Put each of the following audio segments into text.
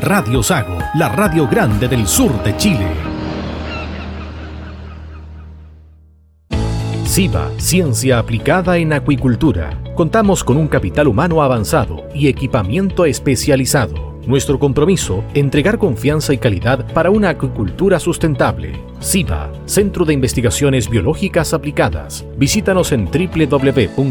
Radio Sago, la radio grande del sur de Chile. SIBA, Ciencia Aplicada en Acuicultura. Contamos con un capital humano avanzado y equipamiento especializado. Nuestro compromiso, entregar confianza y calidad para una acuicultura sustentable. SIBA, Centro de Investigaciones Biológicas Aplicadas. Visítanos en www.siba.cl.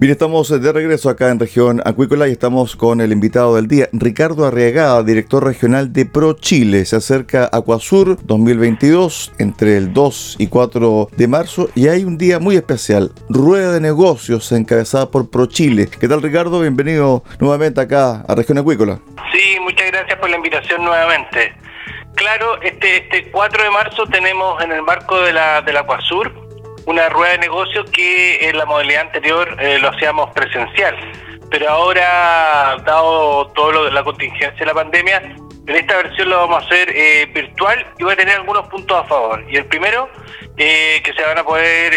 Bien, estamos de regreso acá en región acuícola y estamos con el invitado del día, Ricardo Arriagada, director regional de Pro Chile. Se acerca Acuasur 2022 entre el 2 y 4 de marzo y hay un día muy especial, rueda de negocios encabezada por Pro Chile. ¿Qué tal Ricardo? Bienvenido nuevamente acá a región acuícola. Sí, muchas gracias por la invitación nuevamente. Claro, este, este 4 de marzo tenemos en el marco de la, de la Acuasur una rueda de negocio que en la modalidad anterior eh, lo hacíamos presencial. Pero ahora, dado todo lo de la contingencia de la pandemia, en esta versión lo vamos a hacer eh, virtual y va a tener algunos puntos a favor. Y el primero, eh, que se van a poder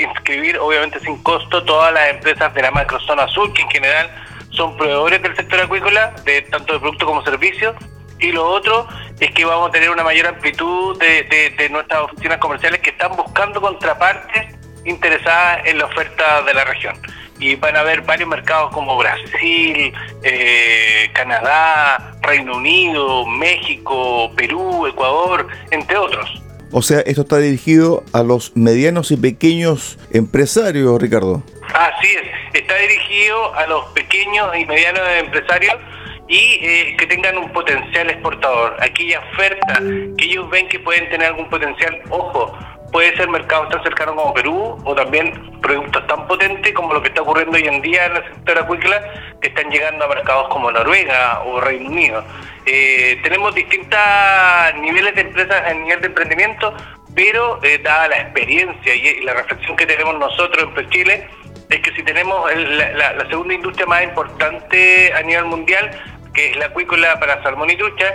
inscribir, obviamente sin costo, todas las empresas de la macrozona sur, que en general son proveedores del sector acuícola, de tanto de productos como servicios. Y lo otro es que vamos a tener una mayor amplitud de, nuestras oficinas comerciales que están buscando contrapartes interesadas en la oferta de la región. Y van a haber varios mercados como Brasil, eh, Canadá, Reino Unido, México, Perú, Ecuador, entre otros. O sea, esto está dirigido a los medianos y pequeños empresarios, Ricardo. Así es, está dirigido a los pequeños y medianos empresarios y eh, que tengan un potencial exportador. Aquella oferta que ellos ven que pueden tener algún potencial, ojo, puede ser mercados tan cercanos como Perú o también productos tan potentes como lo que está ocurriendo hoy en día en el sector acuícola que están llegando a mercados como Noruega o Reino Unido. Eh, tenemos distintos niveles de empresas en nivel de emprendimiento, pero eh, dada la experiencia y, la reflexión que tenemos nosotros en Chile, es que si tenemos la, segunda industria más importante a nivel mundial, que es la acuícola para salmón y trucha,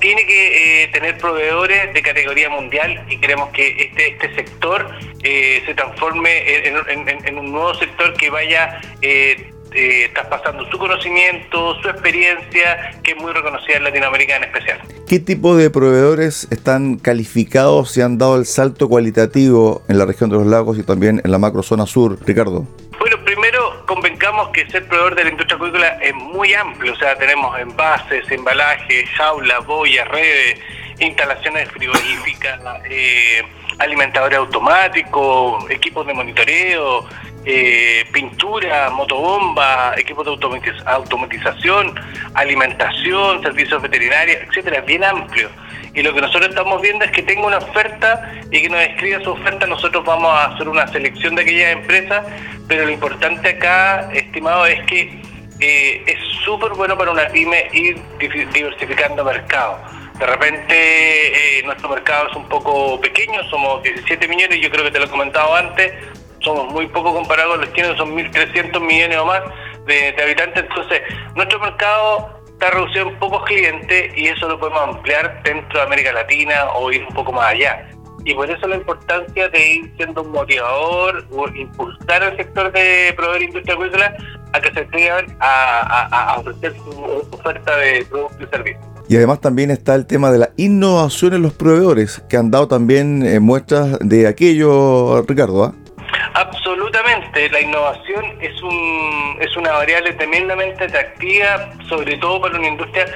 tiene que eh, tener proveedores de categoría mundial y queremos que este, este sector eh, se transforme en, un nuevo sector que vaya eh, eh, traspasando su conocimiento, su experiencia, que es muy reconocida en Latinoamérica en especial. ¿Qué tipo de proveedores están calificados y han dado el salto cualitativo en la región de los lagos y también en la macrozona sur, Ricardo? Primero convencamos que ser proveedor de la industria acuícola es muy amplio, o sea, tenemos envases, embalajes, jaulas, boyas, redes, instalaciones frigoríficas, eh, alimentadores automáticos, equipos de monitoreo, eh, pintura, motobomba, equipos de automatización, alimentación, servicios veterinarios, etcétera, bien amplio. Y lo que nosotros estamos viendo es que tenga una oferta y que nos escriba su oferta, nosotros vamos a hacer una selección de aquellas empresas, pero lo importante acá, estimado, es que eh, es súper bueno para una pyme ir diversificando mercados. De repente eh, nuestro mercado es un poco pequeño, somos 17 millones, yo creo que te lo he comentado antes, somos muy poco comparados los chinos, son 1.300 millones o más de, habitantes, entonces nuestro mercado está reducido en pocos clientes y eso lo podemos ampliar dentro de América Latina o ir un poco más allá. Y por eso la importancia de ir siendo un motivador o impulsar al sector de proveer industria agrícola a que se atrevan a, ofrecer su oferta de productos y servicios. Y además también está el tema de la innovación en los proveedores, que han dado también eh, muestras de aquello, Ricardo. ¿ah? Absolutamente, la innovación es, un, es una variable tremendamente atractiva, sobre todo para una industria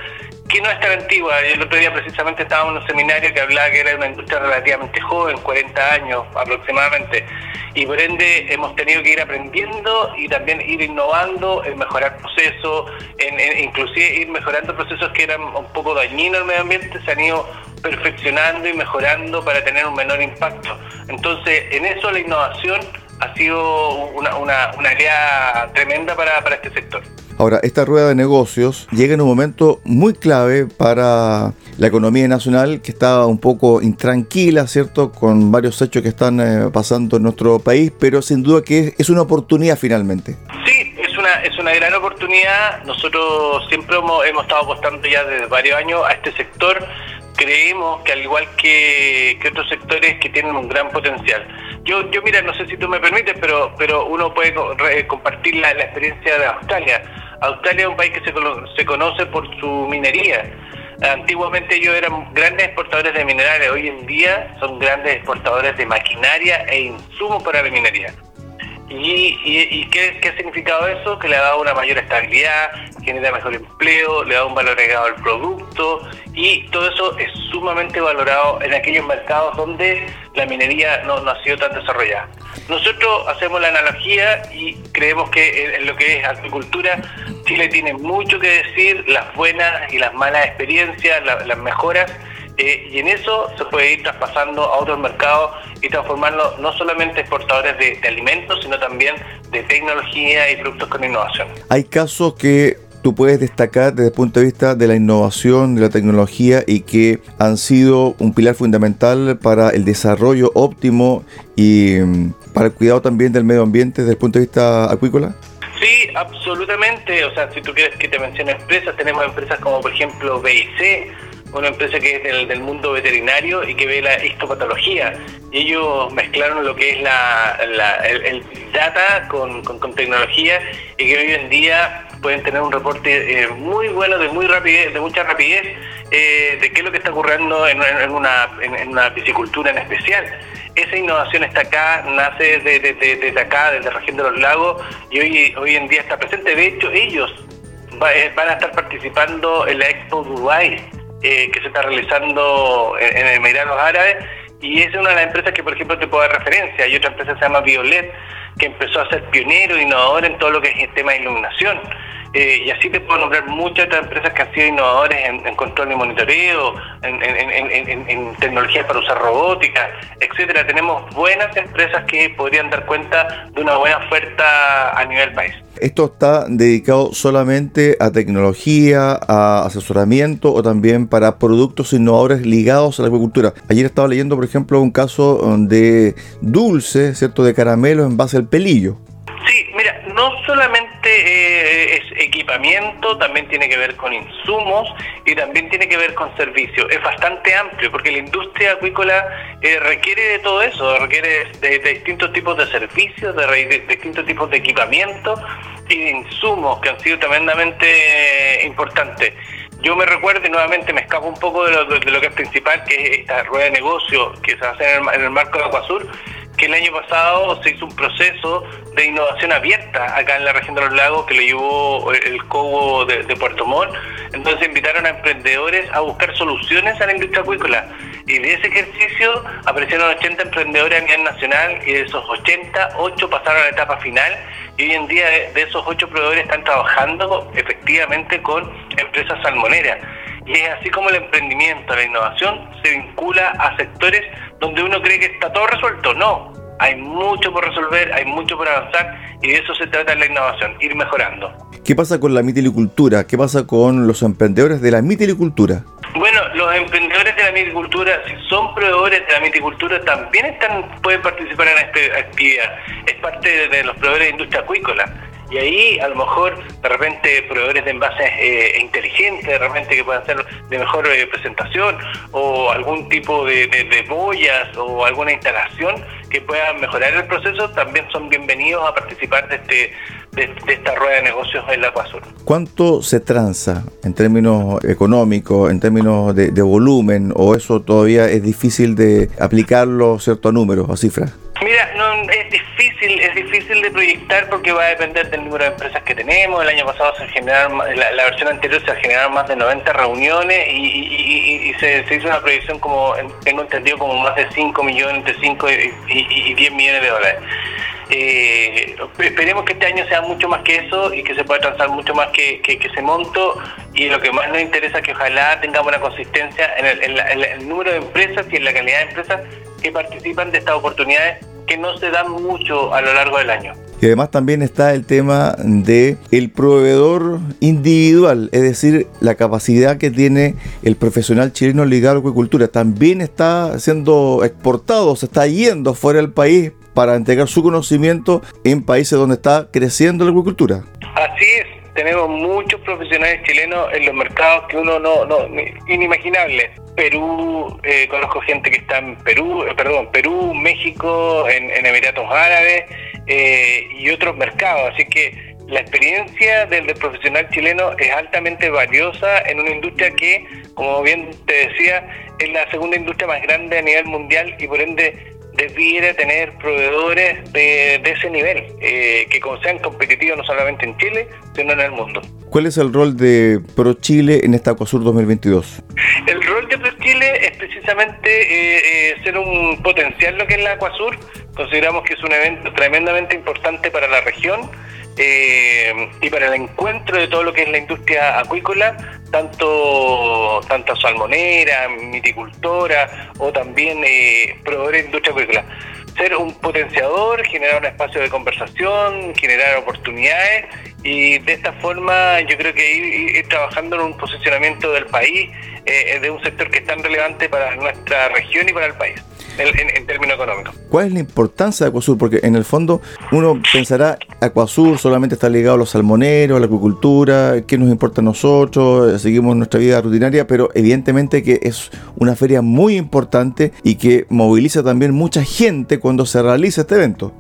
que no es tan antigua. El otro día precisamente estaba en un seminario que hablaba que era una industria relativamente joven, 40 años aproximadamente, y por ende hemos tenido que ir aprendiendo y también ir innovando en mejorar procesos, en, inclusive ir mejorando procesos que eran un poco dañinos al medio ambiente, se han ido perfeccionando y mejorando para tener un menor impacto. Entonces, en eso la innovación ha sido una, una, una tremenda para, para este sector. Ahora, esta rueda de negocios llega en un momento muy clave para la economía nacional que está un poco intranquila, ¿cierto? Con varios hechos que están eh, pasando en nuestro país, pero sin duda que es una oportunidad finalmente. Sí, es una, es una gran oportunidad. Nosotros siempre hemos, hemos estado apostando ya desde varios años a este sector. Creemos que al igual que, que otros sectores que tienen un gran potencial. Yo, yo mira, no sé si tú me permites, pero, pero uno puede compartir la, experiencia de Australia Australia es un país que se, se conoce por su minería. Antiguamente ellos eran grandes exportadores de minerales, hoy en día son grandes exportadores de maquinaria e insumos para la minería. ¿Y, y, qué, qué, ha significado eso? Que le ha dado una mayor estabilidad, genera mejor empleo, le da un valor agregado al producto y todo eso es sumamente valorado en aquellos mercados donde la minería no, no ha sido tan desarrollada. Nosotros hacemos la analogía y creemos que en lo que es agricultura, Chile tiene mucho que decir, las buenas y las malas experiencias, las mejoras eh, y en eso se puede ir traspasando a otros mercados y transformarlo no solamente exportadores de, alimentos, sino también de tecnología y productos con innovación. Hay casos que tú puedes destacar desde el punto de vista de la innovación, de la tecnología y que han sido un pilar fundamental para el desarrollo óptimo y mm, para el cuidado también del medio ambiente desde el punto de vista acuícola? Sí, absolutamente. O sea, si tú quieres que te mencione empresas, tenemos empresas como por ejemplo BIC, una empresa que es del, mundo veterinario y que ve la histopatología. Y ellos mezclaron lo que es la, el, data con, tecnología y que hoy en día pueden tener un reporte eh, muy bueno, de muy rapidez, de mucha rapidez, eh, de qué es lo que está ocurriendo en, una, en, una piscicultura en especial. Esa innovación está acá, nace desde, desde, acá, desde la región de los lagos, y hoy, hoy en día está presente. De hecho, ellos eh, van a estar participando en la Expo Dubai eh, que se está realizando en, en Emiratos Árabes y es una de las empresas que, por ejemplo, te puedo dar referencia. Hay otra empresa que se llama Violet, que empezó a ser pionero, innovador en todo lo que es el tema de iluminación. Eh, y así te puedo nombrar muchas otras empresas que han sido innovadores en, control y monitoreo, en, en, tecnologías para usar robótica, etcétera. Tenemos buenas empresas que podrían dar cuenta de una buena oferta a nivel país. ¿Esto está dedicado solamente a tecnología, a asesoramiento o también para productos innovadores ligados a la agricultura? Ayer estaba leyendo, por ejemplo, un caso de dulce, ¿cierto?, de caramelo en base al pelillo. Sí, mira, no solamente eh, también tiene que ver con insumos y también tiene que ver con servicios. Es bastante amplio porque la industria acuícola eh, requiere de todo eso, requiere de, distintos tipos de servicios, de, distintos tipos de equipamiento y de insumos que han sido tremendamente eh, importantes. Yo me recuerdo y nuevamente me escapo un poco de lo, que es principal, que es esta rueda de negocio que se hace en el, en el marco de Acuasur, que el año pasado se hizo un proceso de innovación abierta acá en la región de los lagos que lo llevó el COBO de, Puerto Montt. Entonces invitaron a emprendedores a buscar soluciones a la industria acuícola. Y de ese ejercicio aparecieron 80 emprendedores a nivel nacional y de esos 80, 8 pasaron a la etapa final y hoy en día de esos 8 proveedores están trabajando efectivamente con empresas salmoneras. Y es así como el emprendimiento, la innovación se vincula a sectores donde uno cree que está todo resuelto. No, hay mucho por resolver, hay mucho por avanzar y de eso se trata la innovación, ir mejorando. ¿Qué pasa con la mitilicultura? ¿Qué pasa con los emprendedores de la mitilicultura? Bueno, los emprendedores de la mitilicultura, si son proveedores de la mitilicultura, también están pueden participar en esta actividad. Es parte de los proveedores de industria acuícola. Y ahí a lo mejor de repente proveedores de envases eh, inteligentes, de repente que puedan ser de mejor eh, presentación o algún tipo de, de, boyas o alguna instalación que puedan mejorar el proceso, también son bienvenidos a participar de este de, esta rueda de negocios en la Acuasur. ¿Cuánto se transa en términos económicos, en términos de, de volumen, o eso todavía es difícil de aplicarlo cierto a números, a cifras? Mira, no, es difícil, es difícil de proyectar porque va a depender del número de empresas que tenemos. El año pasado se generaron, la, versión anterior se generaron más de 90 reuniones y, se, hizo una proyección como, tengo entendido, como más de 5 millones, entre 5 y, 10 millones de dólares. Eh, esperemos que este año sea mucho más que eso y que se pueda transar mucho más que, ese monto y lo que más nos interesa es que ojalá tengamos una consistencia en el número de empresas y en la calidad de empresas que participan de estas oportunidades que no se dan mucho a lo largo del año. Y además también está el tema de el proveedor individual, es decir, la capacidad que tiene el profesional chileno ligado a la acuicultura. También está siendo exportado, se está yendo fuera del país para entregar su conocimiento en países donde está creciendo la acuicultura. Así es, tenemos muchos profesionales chilenos en los mercados que uno no, no inimaginable. Perú, eh, conozco gente que está en Perú, eh, perdón, Perú, México, en, Emiratos Árabes eh, y otros mercados. Así que la experiencia del, profesional chileno es altamente valiosa en una industria que, como bien te decía, es la segunda industria más grande a nivel mundial y por ende debiera tener proveedores de, ese nivel, que sean competitivos no solamente en Chile, sino en el mundo. ¿Cuál es el rol de ProChile en esta Acuasur 2022? El rol de ProChile es precisamente eh, eh, ser un potencial lo que es la Acuasur. Consideramos que es un evento tremendamente importante para la región eh, y para el encuentro de todo lo que es la industria acuícola, tanto, salmonera, miticultora o también proveedores de industria acuícola ser un potenciador, generar un espacio de conversación, generar oportunidades y de esta forma yo creo que ir, trabajando en un posicionamiento del país, eh, de un sector que es tan relevante para nuestra región y para el país. En, términos económicos. ¿Cuál es la importancia de Acuasur? Porque en el fondo uno pensará, Acuasur solamente está ligado a los salmoneros, a la acuicultura, ¿qué nos importa a nosotros? Seguimos nuestra vida rutinaria, pero evidentemente que es una feria muy importante y que moviliza también mucha gente cuando se realiza este evento.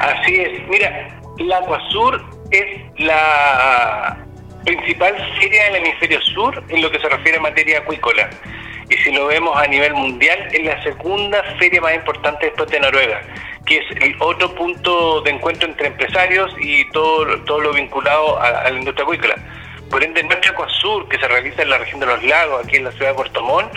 Así es, mira, la Acuasur es la principal feria del hemisferio sur en lo que se refiere a materia acuícola. Y si lo vemos a nivel mundial, es la segunda feria más importante después de Noruega, que es el otro punto de encuentro entre empresarios y todo, todo lo vinculado a, la industria acuícola. Por ende, nuestra Acuasur, que se realiza en la región de los lagos, aquí en la ciudad de Puerto Montt,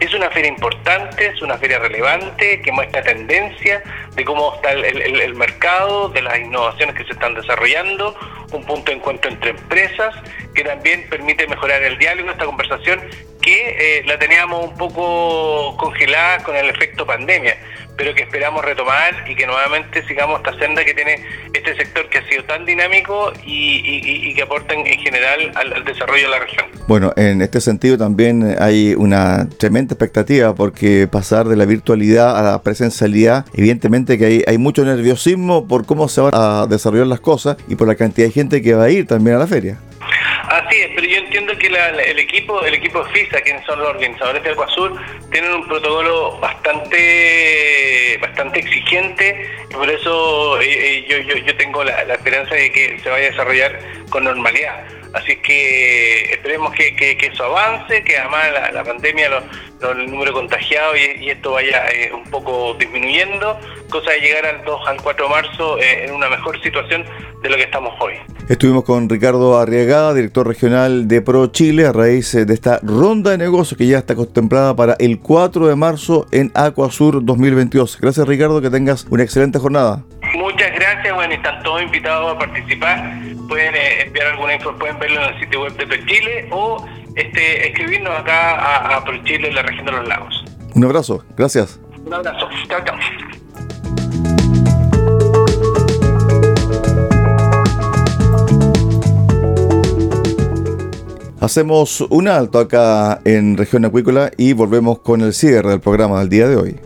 es una feria importante, es una feria relevante que muestra tendencia de cómo está el, mercado, de las innovaciones que se están desarrollando, un punto de encuentro entre empresas que también permite mejorar el diálogo, esta conversación que eh, la teníamos un poco congelada con el efecto pandemia pero que esperamos retomar y que nuevamente sigamos esta senda que tiene este sector que ha sido tan dinámico y, que aporta en, general al, desarrollo de la región. Bueno, en este sentido también hay una tremenda expectativa porque pasar de la virtualidad a la presencialidad, evidentemente que hay, hay mucho nerviosismo por cómo se van a desarrollar las cosas y por la cantidad de gente que va a ir también a la feria. Así es, pero yo entiendo que el equipo el equipo FISA, quienes son los organizadores del Acuasur, tienen un protocolo bastante bastante exigente y por eso eh, eh, yo, yo, tengo la, esperanza de que se vaya a desarrollar con normalidad. Así que esperemos que, eso avance, que además la, pandemia, el número contagiado y, esto vaya eh, un poco disminuyendo, cosa de llegar al 2 al 4 de marzo en una mejor situación de lo que estamos hoy. Estuvimos con Ricardo Arriagada, director regional de Pro Chile, a raíz eh, de esta ronda de negocios que ya está contemplada para el 4 de marzo en Acuasur 2022. Gracias Ricardo, que tengas una excelente jornada. Muchas gracias, bueno, están todos invitados a participar. Pueden eh, enviar alguna información, pueden verlo en el sitio web de ProChile o este, escribirnos acá a, a ProChile en la región de los lagos. Un abrazo, gracias. Un abrazo, chao, chao. Hacemos un alto acá en región acuícola y volvemos con el cierre del programa del día de hoy.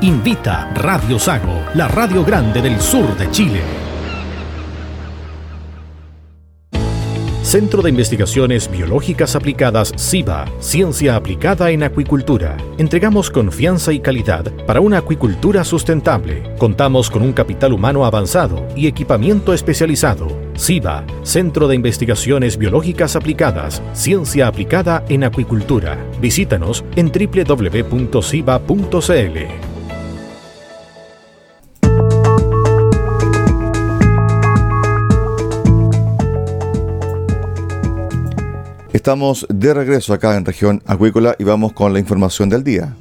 Invita Radio Sago, la radio grande del sur de Chile. Centro de Investigaciones Biológicas Aplicadas CIBA, Ciencia Aplicada en Acuicultura. Entregamos confianza y calidad para una acuicultura sustentable. Contamos con un capital humano avanzado y equipamiento especializado. CIBA, Centro de Investigaciones Biológicas Aplicadas, Ciencia Aplicada en Acuicultura. Visítanos en www.ciba.cl. Estamos de regreso acá en región acuícola y vamos con la información del día.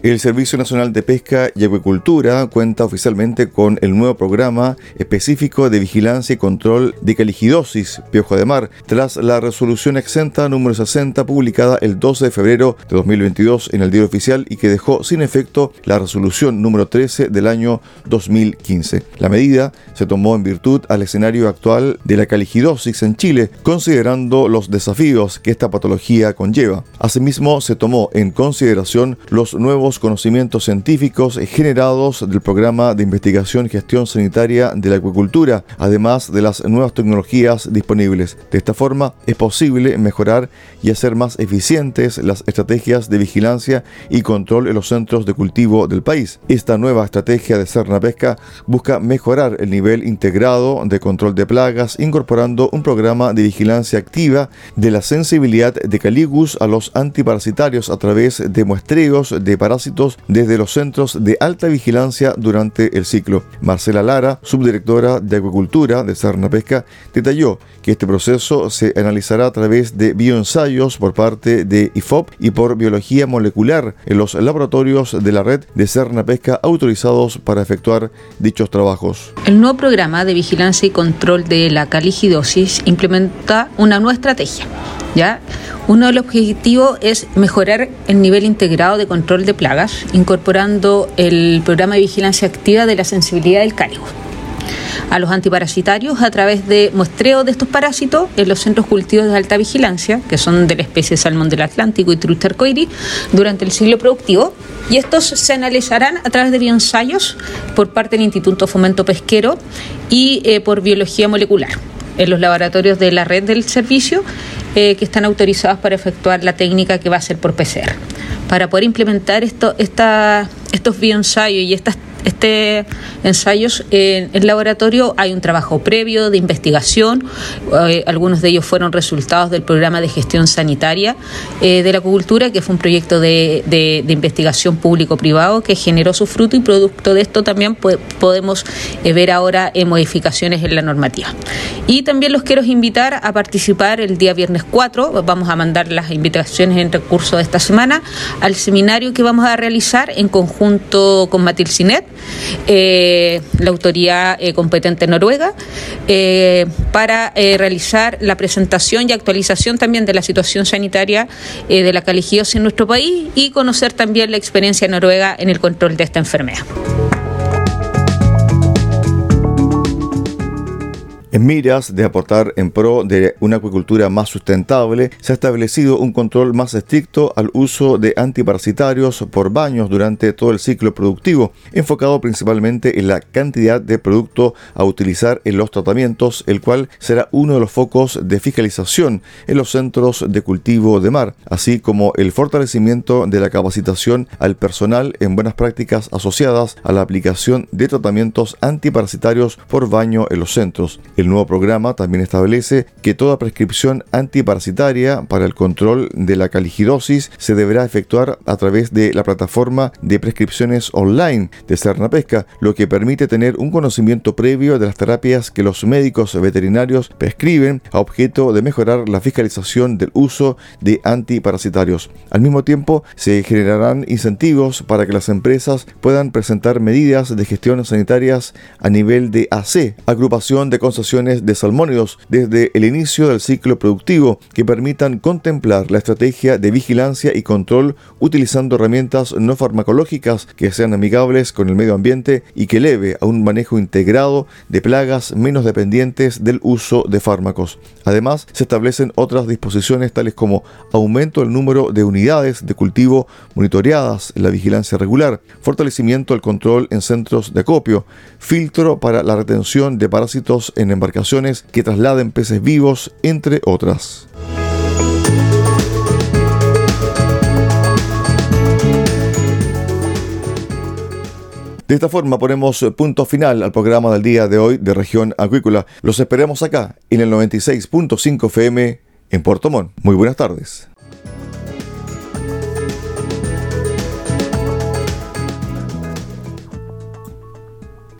El Servicio Nacional de Pesca y Acuicultura cuenta oficialmente con el nuevo programa específico de vigilancia y control de caligidosis, piojo de mar, tras la resolución exenta número 60 publicada el 12 de febrero de 2022 en el diario oficial y que dejó sin efecto la resolución número 13 del año 2015. La medida se tomó en virtud al escenario actual de la caligidosis en Chile, considerando los desafíos que esta patología conlleva. Asimismo, se tomó en consideración los nuevos conocimientos científicos generados del programa de investigación y gestión sanitaria de la acuicultura, además de las nuevas tecnologías disponibles. De esta forma es posible mejorar y hacer más eficientes las estrategias de vigilancia y control en los centros de cultivo del país. Esta nueva estrategia de Cerna Pesca busca mejorar el nivel integrado de control de plagas, incorporando un programa de vigilancia activa de la sensibilidad de Caligus a los antiparasitarios a través de muestreos de parásitos desde los centros de alta vigilancia durante el ciclo. Marcela Lara, subdirectora de Acuicultura de Serna Pesca, detalló que este proceso se analizará a través de bioensayos por parte de IFOP y por biología molecular en los laboratorios de la red de Serna Pesca autorizados para efectuar dichos trabajos. El nuevo programa de vigilancia y control de la caligidosis implementa una nueva estrategia. ¿Ya? Uno de los objetivos es mejorar el nivel integrado de control de plagas, incorporando el programa de vigilancia activa de la sensibilidad del cáligo a los antiparasitarios a través de muestreo de estos parásitos en los centros cultivos de alta vigilancia, que son de la especie salmón del Atlántico y Truster coiri, durante el ciclo productivo. Y estos se analizarán a través de bioensayos por parte del Instituto Fomento Pesquero y eh, por biología molecular en los laboratorios de la red del servicio eh, que están autorizados para efectuar la técnica que va a ser por PCR. Para poder implementar estos bioensayos y estas este ensayos en el laboratorio hay un trabajo previo de investigación, eh, algunos de ellos fueron resultados del programa de gestión sanitaria eh, de la acuicultura, que fue un proyecto de, investigación público-privado que generó su fruto y producto de esto también podemos eh, ver ahora modificaciones en la normativa. Y también los quiero invitar a participar el día viernes 4, vamos a mandar las invitaciones en recurso de esta semana, al seminario que vamos a realizar en conjunto con Matilcinet eh, la autoridad eh, competente noruega, eh, para realizar la presentación y actualización también de la situación sanitaria de la caligiosis en nuestro país y conocer también la experiencia noruega en el control de esta enfermedad. En miras de aportar en pro de una acuicultura más sustentable, se ha establecido un control más estricto al uso de antiparasitarios por baños durante todo el ciclo productivo, enfocado principalmente en la cantidad de producto a utilizar en los tratamientos, el cual será uno de los focos de fiscalización en los centros de cultivo de mar, así como el fortalecimiento de la capacitación al personal en buenas prácticas asociadas a la aplicación de tratamientos antiparasitarios por baño en los centros. El nuevo programa también establece que toda prescripción antiparasitaria para el control de la caligidosis se deberá efectuar a través de la plataforma de prescripciones online de Cerna Pesca, lo que permite tener un conocimiento previo de las terapias que los médicos veterinarios prescriben a objeto de mejorar la fiscalización del uso de antiparasitarios. Al mismo tiempo, se generarán incentivos para que las empresas puedan presentar medidas de gestión sanitarias a nivel de AC, agrupación de de salmónidos, desde el inicio del ciclo productivo, que permitan contemplar la estrategia de vigilancia y control utilizando herramientas no farmacológicas que sean amigables con el medio ambiente y que eleve a un manejo integrado de plagas menos dependientes del uso de fármacos. Además, se establecen otras disposiciones tales como aumento del número de unidades de cultivo monitoreadas en la vigilancia regular, fortalecimiento del control en centros de acopio, filtro para la retención de parásitos en embarcaciones que trasladen peces vivos, entre otras. De esta forma ponemos punto final al programa del día de hoy de región acuícola. Los esperamos acá en el 96.5 FM en Puerto Montt. Muy buenas tardes.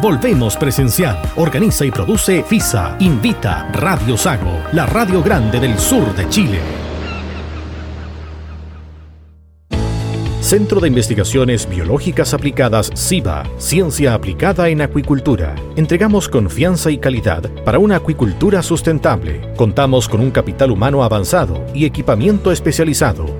Volvemos presencial. Organiza y produce invita Radio Sago, la radio grande del sur de Chile. Centro de Investigaciones Biológicas Aplicadas CIBA, Ciencia Aplicada en Acuicultura. Entregamos confianza y calidad para una acuicultura sustentable. Contamos con un capital humano avanzado y equipamiento especializado.